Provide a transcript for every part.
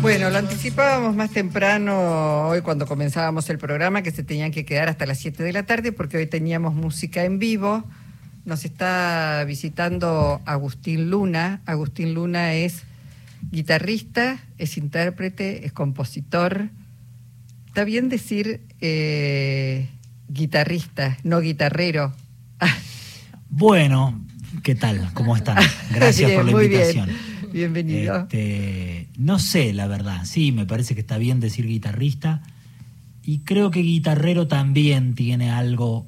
Bueno, lo anticipábamos más temprano hoy cuando comenzábamos el programa que se tenían que quedar hasta las 7 de la tarde porque hoy teníamos música en vivo. Nos está visitando Agustín Luna. Agustín Luna es guitarrista, es intérprete, es compositor. Está bien decir eh, guitarrista, no guitarrero. Bueno, ¿qué tal? ¿Cómo están? Gracias por la muy invitación. Bien. Bienvenido. Este, no sé, la verdad. Sí, me parece que está bien decir guitarrista. Y creo que guitarrero también tiene algo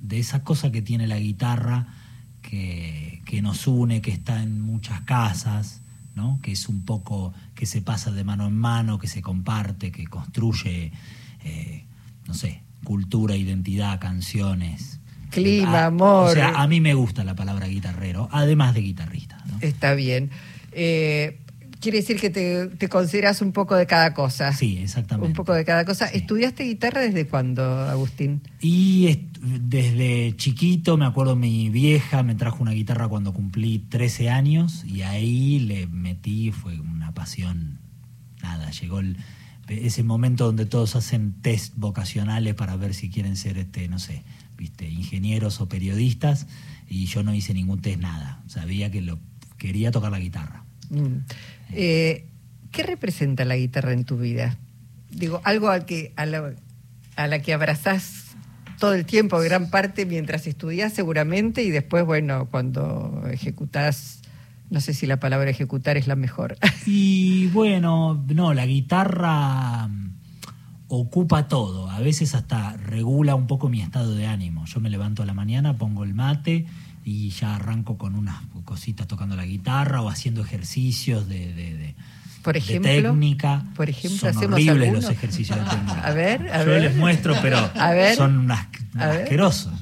de esa cosa que tiene la guitarra que, que nos une, que está en muchas casas, ¿no? que es un poco que se pasa de mano en mano, que se comparte, que construye, eh, no sé, cultura, identidad, canciones. Clima, A- amor. O sea, a mí me gusta la palabra guitarrero, además de guitarrista. ¿no? Está bien. Eh, quiere decir que te, te consideras un poco de cada cosa. Sí, exactamente. Un poco de cada cosa. Sí. ¿Estudiaste guitarra desde cuándo, Agustín? Y desde chiquito, me acuerdo, mi vieja me trajo una guitarra cuando cumplí 13 años y ahí le metí, fue una pasión. Nada, llegó el- ese momento donde todos hacen test vocacionales para ver si quieren ser, este, no sé, viste, ingenieros o periodistas y yo no hice ningún test, nada. Sabía que lo quería tocar la guitarra. Mm. Eh, ¿Qué representa la guitarra en tu vida? Digo, algo a, que, a, la, a la que abrazás todo el tiempo, gran parte mientras estudias seguramente y después, bueno, cuando ejecutás, no sé si la palabra ejecutar es la mejor. Y bueno, no, la guitarra ocupa todo, a veces hasta regula un poco mi estado de ánimo. Yo me levanto a la mañana, pongo el mate y ya arranco con unas cositas tocando la guitarra o haciendo ejercicios de, de- de- Por de ejemplo, técnica. por ejemplo, son hacemos horribles alguno. los ejercicios de técnica. A ver, a Yo ver. les muestro, pero A ver. son unas, A ver. asquerosos.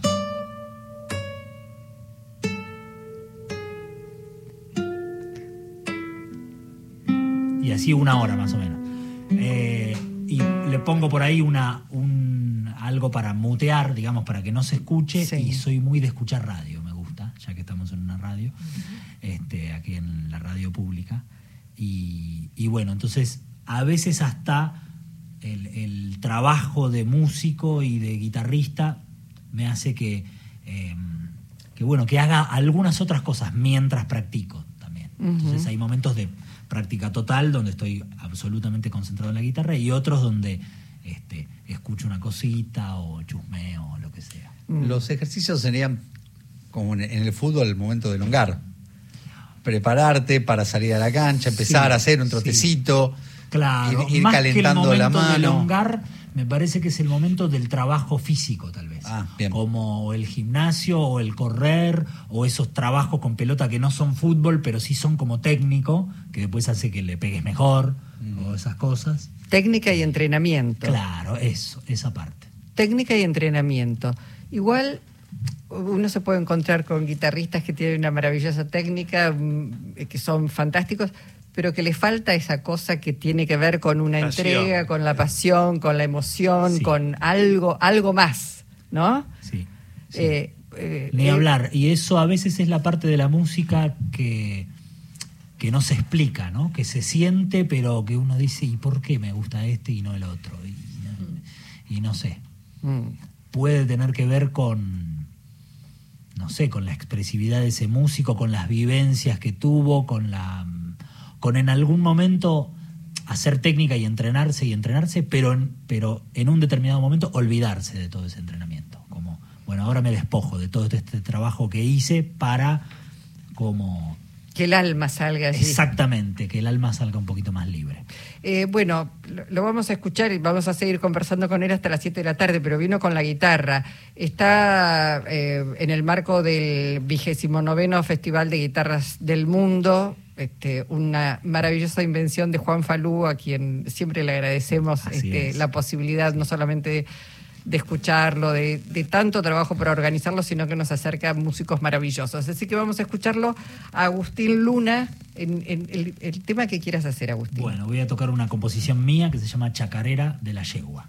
y así una hora más o menos. Pongo por ahí una, un, algo para mutear, digamos, para que no se escuche. Sí. Y soy muy de escuchar radio, me gusta, ya que estamos en una radio, este, aquí en la radio pública. Y, y bueno, entonces a veces hasta el, el trabajo de músico y de guitarrista me hace que, eh, que bueno, que haga algunas otras cosas mientras practico también. Entonces hay momentos de práctica total donde estoy absolutamente concentrado en la guitarra y otros donde este, escucho una cosita o chusmeo o lo que sea. Mm. Los ejercicios serían como en el fútbol el momento de elongar. Prepararte para salir a la cancha, empezar Sí, a hacer un sí. trotecito, Claro, ir, ir más calentando que el la momento de mano. elongar, me parece que es el momento del trabajo físico, tal vez. Ah, bien. Como el gimnasio o el correr o esos trabajos con pelota que no son fútbol, pero sí son como técnico, que después hace que le pegues mejor o esas cosas. Técnica y entrenamiento. Claro, eso, esa parte. Técnica y entrenamiento. Igual uno se puede encontrar con guitarristas que tienen una maravillosa técnica, mm, que son fantásticos, pero que les falta esa cosa que tiene que ver con una Pasión. entrega, con la pasión, con la emoción, Sí. con algo, algo más, ¿no? Sí. sí. Eh, eh, Ni eh, hablar. Y eso a veces es la parte de la música que, que no se explica, ¿no? Que se siente, pero que uno dice, ¿y por qué me gusta este y no el otro? Y, y no sé. mm, Puede tener que ver con, no sé, con la expresividad de ese músico, con las vivencias que tuvo, con la con en algún momento hacer técnica y entrenarse y entrenarse, pero en, pero en un determinado momento olvidarse de todo ese entrenamiento. Como, bueno, ahora me despojo de todo este trabajo que hice para como que el alma salga allí. exactamente que el alma salga un poquito más libre. Eh, bueno, lo, vamos a escuchar y vamos a seguir conversando con él hasta las 7 de la tarde, pero vino con la guitarra. Está eh, en el marco del vigésimo noveno Festival de Guitarras del Mundo, este, una maravillosa invención de Juan Falú, a quien siempre le agradecemos este, es. la posibilidad no solamente de, de escucharlo, de, de tanto trabajo para organizarlo, sino que nos acerca músicos maravillosos. Así que vamos a escucharlo a Agustín Luna en, en el, el tema que quieras hacer, Agustín. Bueno, voy a tocar una composición mía que se llama Chacarera de la Yegua.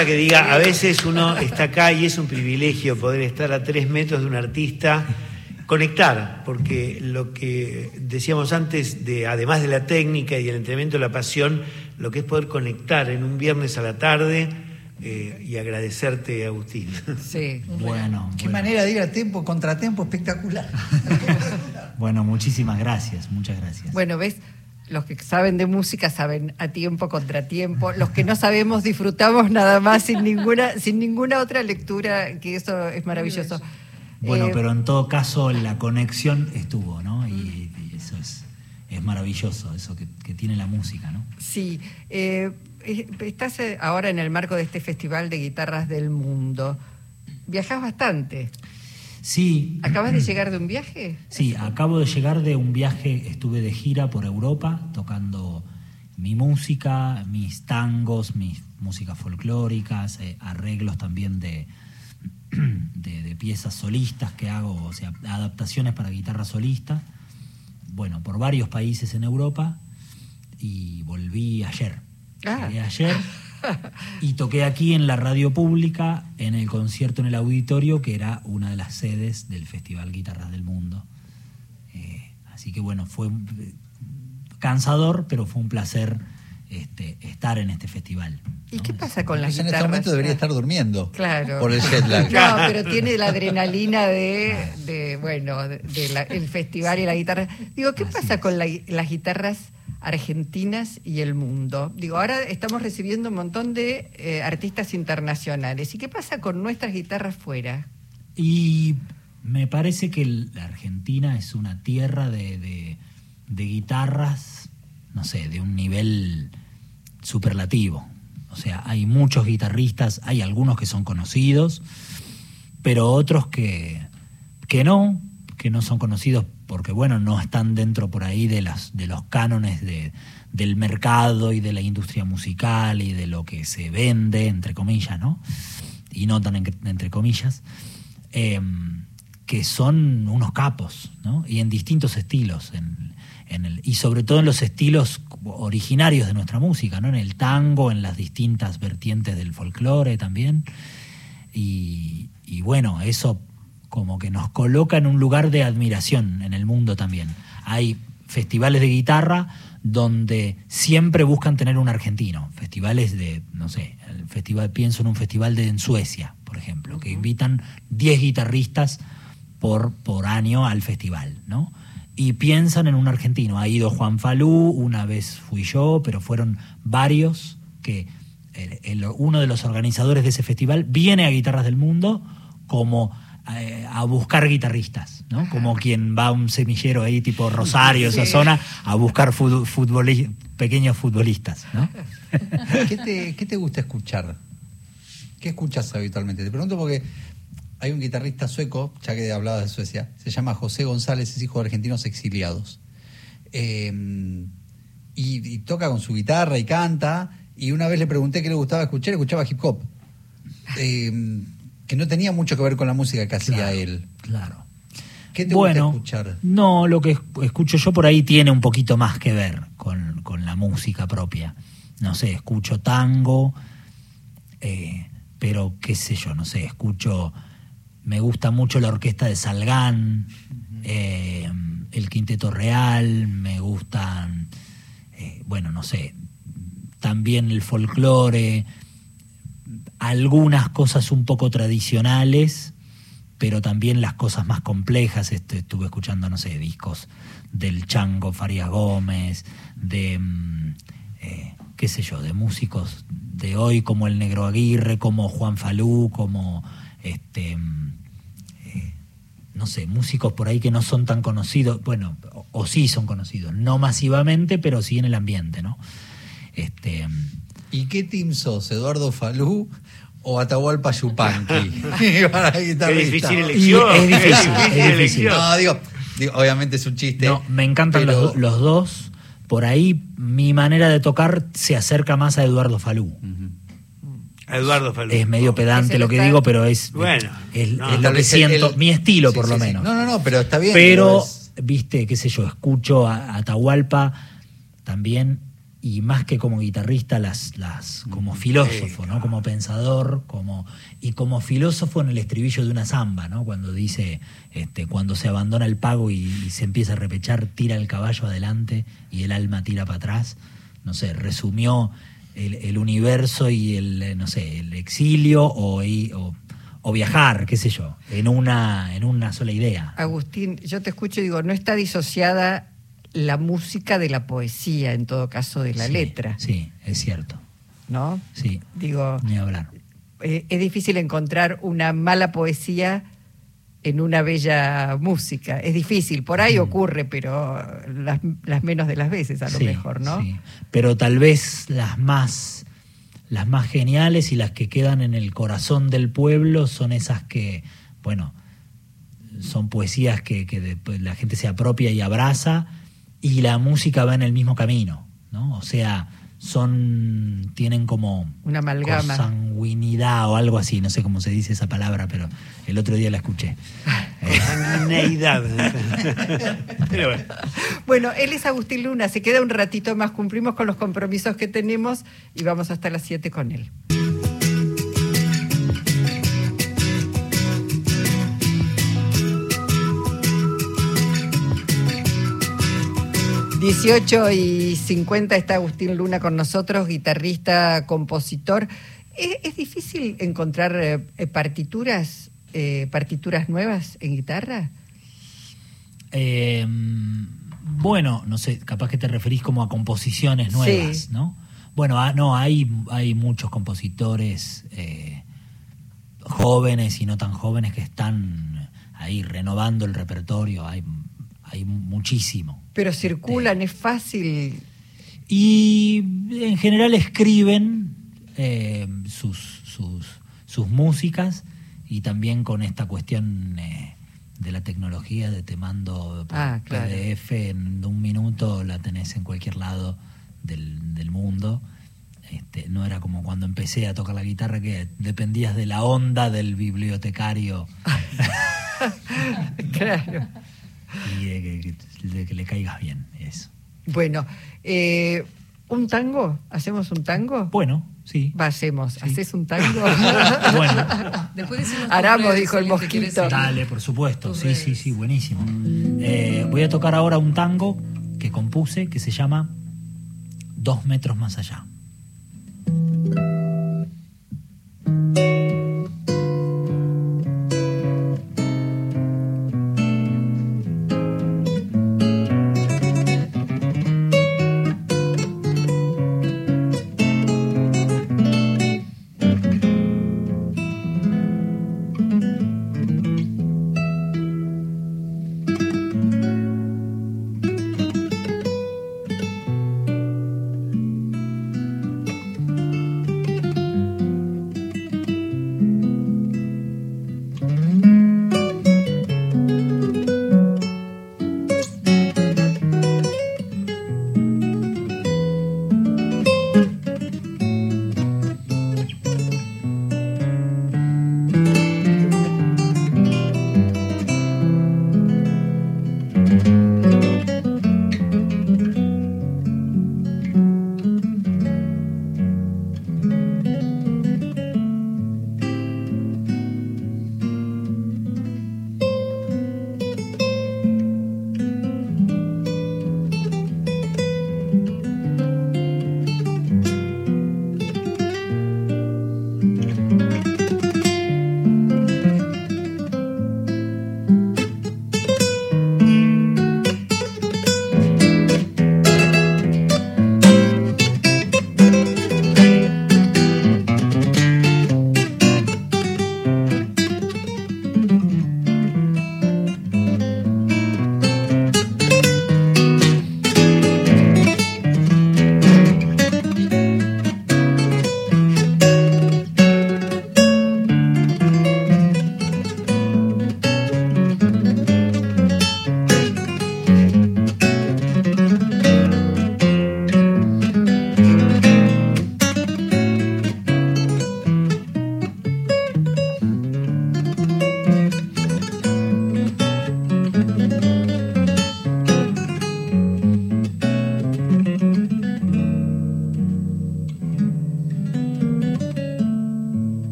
Que diga, a veces uno está acá y es un privilegio poder estar a tres metros de un artista, conectar, porque lo que decíamos antes, de, además de la técnica y el entrenamiento de la pasión, lo que es poder conectar en un viernes a la tarde eh, y agradecerte, Agustín. Sí. Bueno, Qué bueno. manera de ir a tiempo, contratiempo espectacular. Bueno, muchísimas gracias, muchas gracias. Bueno, ves, los que saben de música saben a tiempo, contratiempo. Los que no sabemos disfrutamos nada más sin ninguna, sin ninguna otra lectura, que eso es maravilloso. Bueno, Eh, pero en todo caso la conexión estuvo, ¿no? Y, y eso es, es maravilloso, eso que, que tiene la música, ¿no? Sí, eh, eh, estás eh, ahora en el marco de este Festival de Guitarras del Mundo. Viajas bastante. Sí. ¿Acabas de llegar de un viaje? Sí, acabo de llegar de un viaje, estuve de gira por Europa tocando mi música, mis tangos, mis músicas folclóricas, eh, arreglos también de, de, de piezas solistas que hago, o sea, adaptaciones para guitarra solista, bueno, por varios países en Europa y volví ayer. Ah. Llegué ayer y toqué aquí en la radio pública, en el concierto en el auditorio, que era una de las sedes del Festival Guitarras del Mundo. Eh, así que bueno, fue eh, cansador, pero fue un placer este, estar en este festival. ¿Y qué pasa con las Entonces, en guitarras? este momento debería estar durmiendo. Claro. Por el jet lag. No, pero tiene la adrenalina de, de, bueno, de, de la- el festival y la guitarra. Digo, ¿qué Así pasa es. con la- las guitarras argentinas y el mundo? Digo, ahora estamos recibiendo un montón de eh, artistas internacionales. ¿Y qué pasa con nuestras guitarras fuera? Y me parece que la Argentina es una tierra de, de- de guitarras, no sé, de un nivel superlativo. O sea, hay muchos guitarristas, hay algunos que son conocidos, pero otros que, que no, que no son conocidos porque, bueno, no están dentro por ahí de, las, de los cánones de- del mercado y de la industria musical y de lo que se vende, entre comillas, ¿no? Y no tan en- entre comillas, eh, que son unos capos, ¿no? Y en distintos estilos, en, en el, y sobre todo en los estilos originarios de nuestra música, ¿no? En el tango, en las distintas vertientes del folclore también. Y bueno, eso como que nos coloca en un lugar de admiración en el mundo también. Hay festivales de guitarra donde siempre buscan tener un argentino. Festivales de, no sé, el festival, pienso en un festival de en Suecia, por ejemplo, que invitan 10 guitarristas por, por año al festival, ¿no? Y piensan en un argentino. Ha ido Juan Falú, una vez fui yo, pero fueron varios que el- el- uno de los organizadores de ese festival viene a Guitarras del Mundo como eh, a buscar guitarristas, ¿no? Como quien va a un semillero ahí tipo Rosario, esa zona, a buscar fut- futboli- pequeños futbolistas, ¿no? ¿Qué te, qué te gusta escuchar? ¿Qué escuchas habitualmente? Te pregunto porque hay un guitarrista sueco, ya que hablabas de Suecia, se llama José González, es hijo de argentinos exiliados. Eh, y, y toca con su guitarra y canta. Y una vez le pregunté qué le gustaba escuchar, escuchaba hip hop. Eh, que no tenía mucho que ver con la música que hacía Claro, él. Claro. ¿Qué te bueno, gusta escuchar? No, lo que esc- escucho yo por ahí tiene un poquito más que ver con, con la música propia. No sé, escucho tango, eh, pero qué sé yo, no sé, escucho, me gusta mucho la orquesta de Salgán, eh, el Quinteto Real, me gustan, eh, bueno, no sé, también el folclore, algunas cosas un poco tradicionales, pero también las cosas más complejas. Este, estuve escuchando, no sé, discos del Chango Farías Gómez, de, mm, eh, qué sé yo, de músicos de hoy como el Negro Aguirre, como Juan Falú, como, este, mm, eh, no sé, músicos por ahí que no son tan conocidos, bueno, o, o sí son conocidos, no masivamente, pero sí en el ambiente, ¿no? Este, mm, ¿Y qué team sos? ¿Eduardo Falú o Atahualpa Yupanqui? Guitarrista. difícil elección. es difícil, es difícil. elección. No, digo, digo, obviamente es un chiste. No, me encantan pero- los, los dos. Por ahí mi manera de tocar se acerca más a Eduardo Falú. A Eduardo Falú. Es medio pedante lo que digo, pero es, Bueno, es, no. es lo que siento, el- mi estilo Sí, por lo sí. menos. No, no, no, pero está bien. Pero, es- viste, qué sé yo, escucho a a Atahualpa también y más que como guitarrista, las, las como filósofo, ¿no? Como pensador, como y como filósofo en el estribillo de una samba, ¿no? Cuando dice, este, cuando se abandona el pago y, y se empieza a repechar, tira el caballo adelante y el alma tira para atrás. No sé, resumió el, el universo y el, no sé, el exilio o, y- o, o viajar, qué sé yo, en una, en una sola idea. Agustín, yo te escucho y digo, no está disociada la música de la poesía, en todo caso de la Sí, letra, Sí, es cierto. ¿no? Sí, Digo, ni hablar. eh, es difícil encontrar una mala poesía en una bella música. Es difícil, por ahí ocurre, pero las, las menos de las veces a lo Sí, mejor, ¿no? sí. Pero tal vez las más, las más geniales y las que quedan en el corazón del pueblo son esas que, bueno, son poesías que, que después la gente se apropia y abraza y la música va en el mismo camino, ¿no? O sea, son, tienen como Una amalgama. consanguinidad o algo así, no sé cómo se dice esa palabra, pero el otro día la escuché. Eh, Sanguineidad. Pero bueno. Bueno, él es Agustín Luna, se queda un ratito más, cumplimos con los compromisos que tenemos y vamos hasta las 7 con él. Dieciocho y 50 está Agustín Luna con nosotros, guitarrista, compositor. ¿Es, es difícil encontrar eh, eh, partituras, eh, partituras nuevas en guitarra? Eh, bueno, no sé, capaz que te referís como a composiciones nuevas, Sí. ¿no? Bueno, ah, no, hay, hay muchos compositores jóvenes y no tan jóvenes que están ahí renovando el repertorio, hay, hay muchísimo. Pero circulan, es fácil. Y en general escriben eh, sus, sus, sus músicas y también con esta cuestión eh, de la tecnología de te mando por Ah, claro. PDF en un minuto, la tenés en cualquier lado del, del mundo. Este, no era como cuando empecé a tocar la guitarra que dependías de la onda del bibliotecario claro. Y de que, que- de que le caigas bien. Eso. Bueno, eh, ¿un tango? ¿Hacemos un tango? Bueno, sí. Va, hacemos. Sí. ¿Haces un tango? Bueno. Después Aramos, redes, dijo el mosquito. Dale, por supuesto. Tus Sí, redes. sí, sí, buenísimo. Eh, voy a tocar ahora un tango que compuse que se llama Dos metros más allá.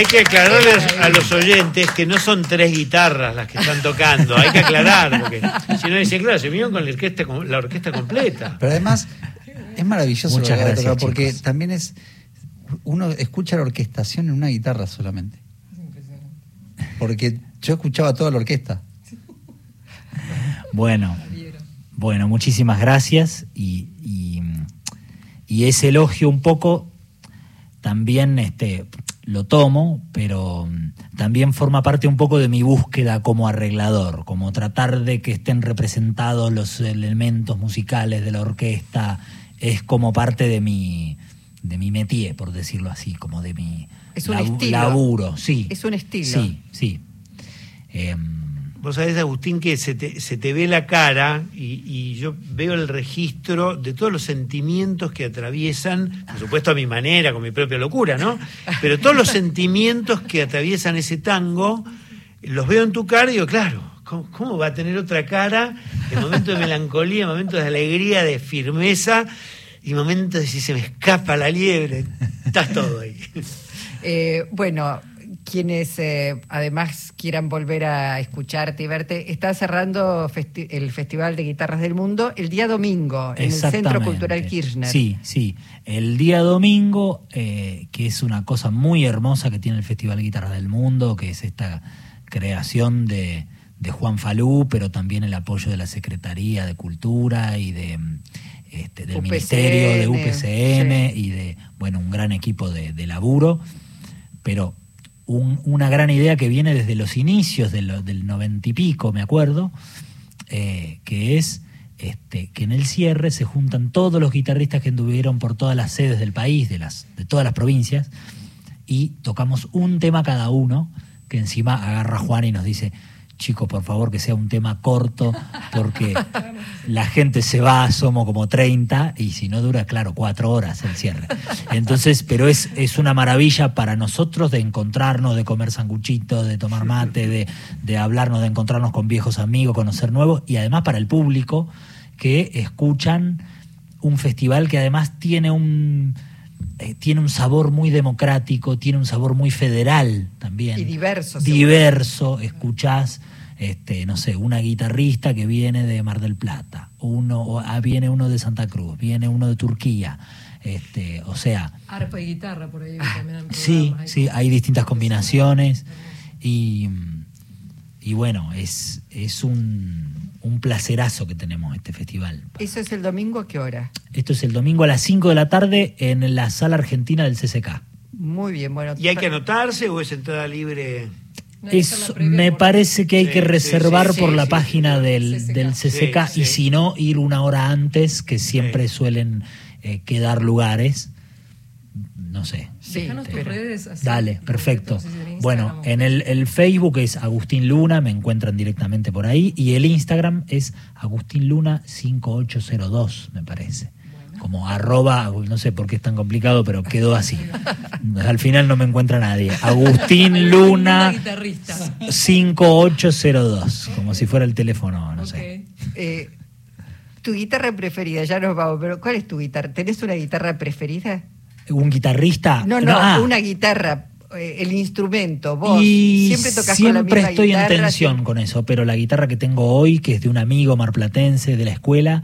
Hay que aclararles a los oyentes que no son tres guitarras las que están tocando. Hay que aclarar, porque si no dicen, claro, se vinieron con la orquesta, la orquesta completa. Pero además, es maravilloso Muchas gracias, tocar, porque chicos. también es. Uno escucha la orquestación en una guitarra solamente. Porque yo escuchaba toda la orquesta. Bueno, bueno, muchísimas gracias y, y, y ese elogio un poco también este, lo tomo, pero mm, también forma parte un poco de mi búsqueda como arreglador, como tratar de que estén representados los elementos musicales de la orquesta, es como parte de mi, de mi métier, por decirlo así, como de mi Es un labu- estilo. laburo, sí. Es un estilo. Sí, sí. Em, Vos sabés, Agustín, que se te, se te ve la cara y, y yo veo el registro de todos los sentimientos que atraviesan, por supuesto a mi manera, con mi propia locura, ¿no? Pero todos los sentimientos que atraviesan ese tango, los veo en tu cara y digo, claro, ¿cómo, va a tener otra cara en momentos de melancolía, en momentos de alegría, de firmeza y momentos de si se me escapa la liebre? Estás todo ahí. Eh, bueno, quienes eh, además quieran volver a escucharte y verte, está cerrando festi- el Festival de Guitarras del Mundo el día domingo en el Centro. Cultural Kirchner. Sí, sí. El día domingo, eh, que es una cosa muy hermosa que tiene el Festival de Guitarras del Mundo, que es esta creación de, de Juan Falú, pero también el apoyo de la Secretaría de Cultura y de este, del UPCN, Ministerio de UPCN sí. y de bueno un gran equipo de, de laburo, pero un- una gran idea que viene desde los inicios del noventa y pico, me acuerdo, eh, que es este, que en el cierre se juntan todos los guitarristas que anduvieron por todas las sedes del país, de, las, de todas las provincias, y tocamos un tema cada uno, que encima agarra Juan y nos dice, chicos, por favor que sea un tema corto, porque la gente se va, somos como 30, y si no dura, claro, cuatro horas el cierre. Entonces, pero es, es una maravilla para nosotros de encontrarnos, de comer sanguchitos, de tomar mate, de, de hablarnos, de encontrarnos con viejos amigos, conocer nuevos, y además para el público que escuchan un festival que además tiene un eh, tiene un sabor muy democrático, tiene un sabor muy federal también. Y diverso, Diverso, escuchás, este, no sé, una guitarrista que viene de Mar del Plata, uno, o, ah, viene uno de Santa Cruz, viene uno de Turquía, este, o sea, Arpa y guitarra por ahí también en sí, programas, sí, hay distintas combinaciones y, y bueno, es, es un, un placerazo que tenemos este festival. ¿Eso es el domingo a qué hora? Esto es el domingo a las 5 de la tarde en la sala argentina del CCK. Muy bien, bueno. ¿Y hay que anotarse o es entrada libre? Previa me parece que hay Sí, que reservar sí, por sí, la sí, página sí, del, CCK. del CCK Sí, y sí. si no, ir una hora antes, que siempre Sí. suelen eh, quedar lugares. No sé. Sí, Déjanos tus redes. así, Dale, perfecto. en Bueno, en el, el Facebook es Agustín Luna, me encuentran directamente por ahí, y el Instagram es Agustín Luna 5802, me parece. Como arroba, no sé por qué es tan complicado, pero quedó así. Al final no me encuentra nadie. Agustín Luna guitarrista. 5802, como si fuera el teléfono, no sé. Eh, tu guitarra preferida, ya nos vamos, pero ¿cuál es tu guitarra? ¿Tenés una guitarra preferida? ¿Un guitarrista? No, no, ah. una guitarra, eh, el instrumento, vos. Y siempre tocas con la siempre misma estoy guitarra. en tensión siempre- con eso, pero la guitarra que tengo hoy, que es de un amigo marplatense de la escuela,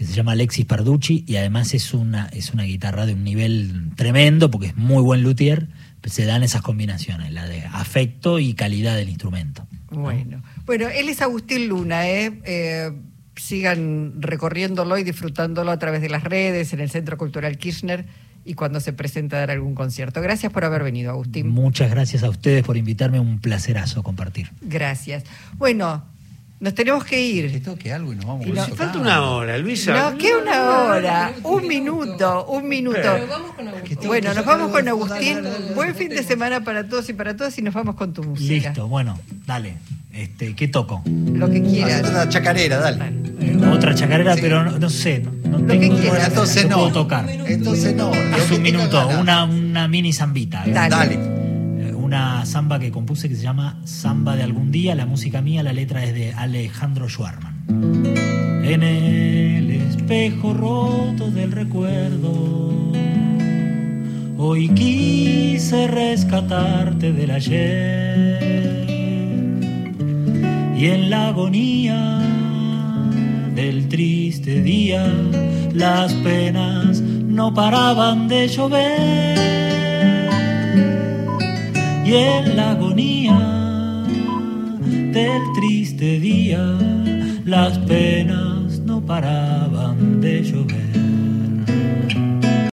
que se llama Alexis Parducci, y además es una, es una guitarra de un nivel tremendo, porque es muy buen luthier, pues se dan esas combinaciones, la de afecto y calidad del instrumento. Bueno, bueno, él es Agustín Luna, ¿eh? Eh, sigan recorriéndolo y disfrutándolo a través de las redes, en el Centro Cultural Kirchner y cuando se presenta a dar algún concierto. Gracias por haber venido, Agustín. Muchas gracias a ustedes por invitarme, un placerazo compartir. Gracias. Bueno, nos tenemos que Que ir. toque algo y nos vamos. Y no- tocando. Falta una hora, Luisa. No, ¿qué una hora? Un minuto, un minuto. Pero vamos con Agustín. Bueno, nos vamos con Agustín. Buen fin de semana para todos y para todas y nos vamos con tu música. Listo, bueno, dale. Este, ¿Qué toco? Lo que quieras. una chacarera, dale. Eh, otra chacarera, Sí. pero no, no sé, no, no Lo que quieras. Bueno, entonces no. puedo tocar. Entonces no. que Es un minuto, una, una mini zambita. ¿eh? Dale. Dale. Una samba que compuse que se llama Samba de algún día, la música mía, la letra es de Alejandro Schwarman. En el espejo roto del recuerdo, Hoy quise rescatarte del ayer. Y en la agonía del triste día las penas no paraban de llover y en la agonía del triste día las penas no paraban de llover.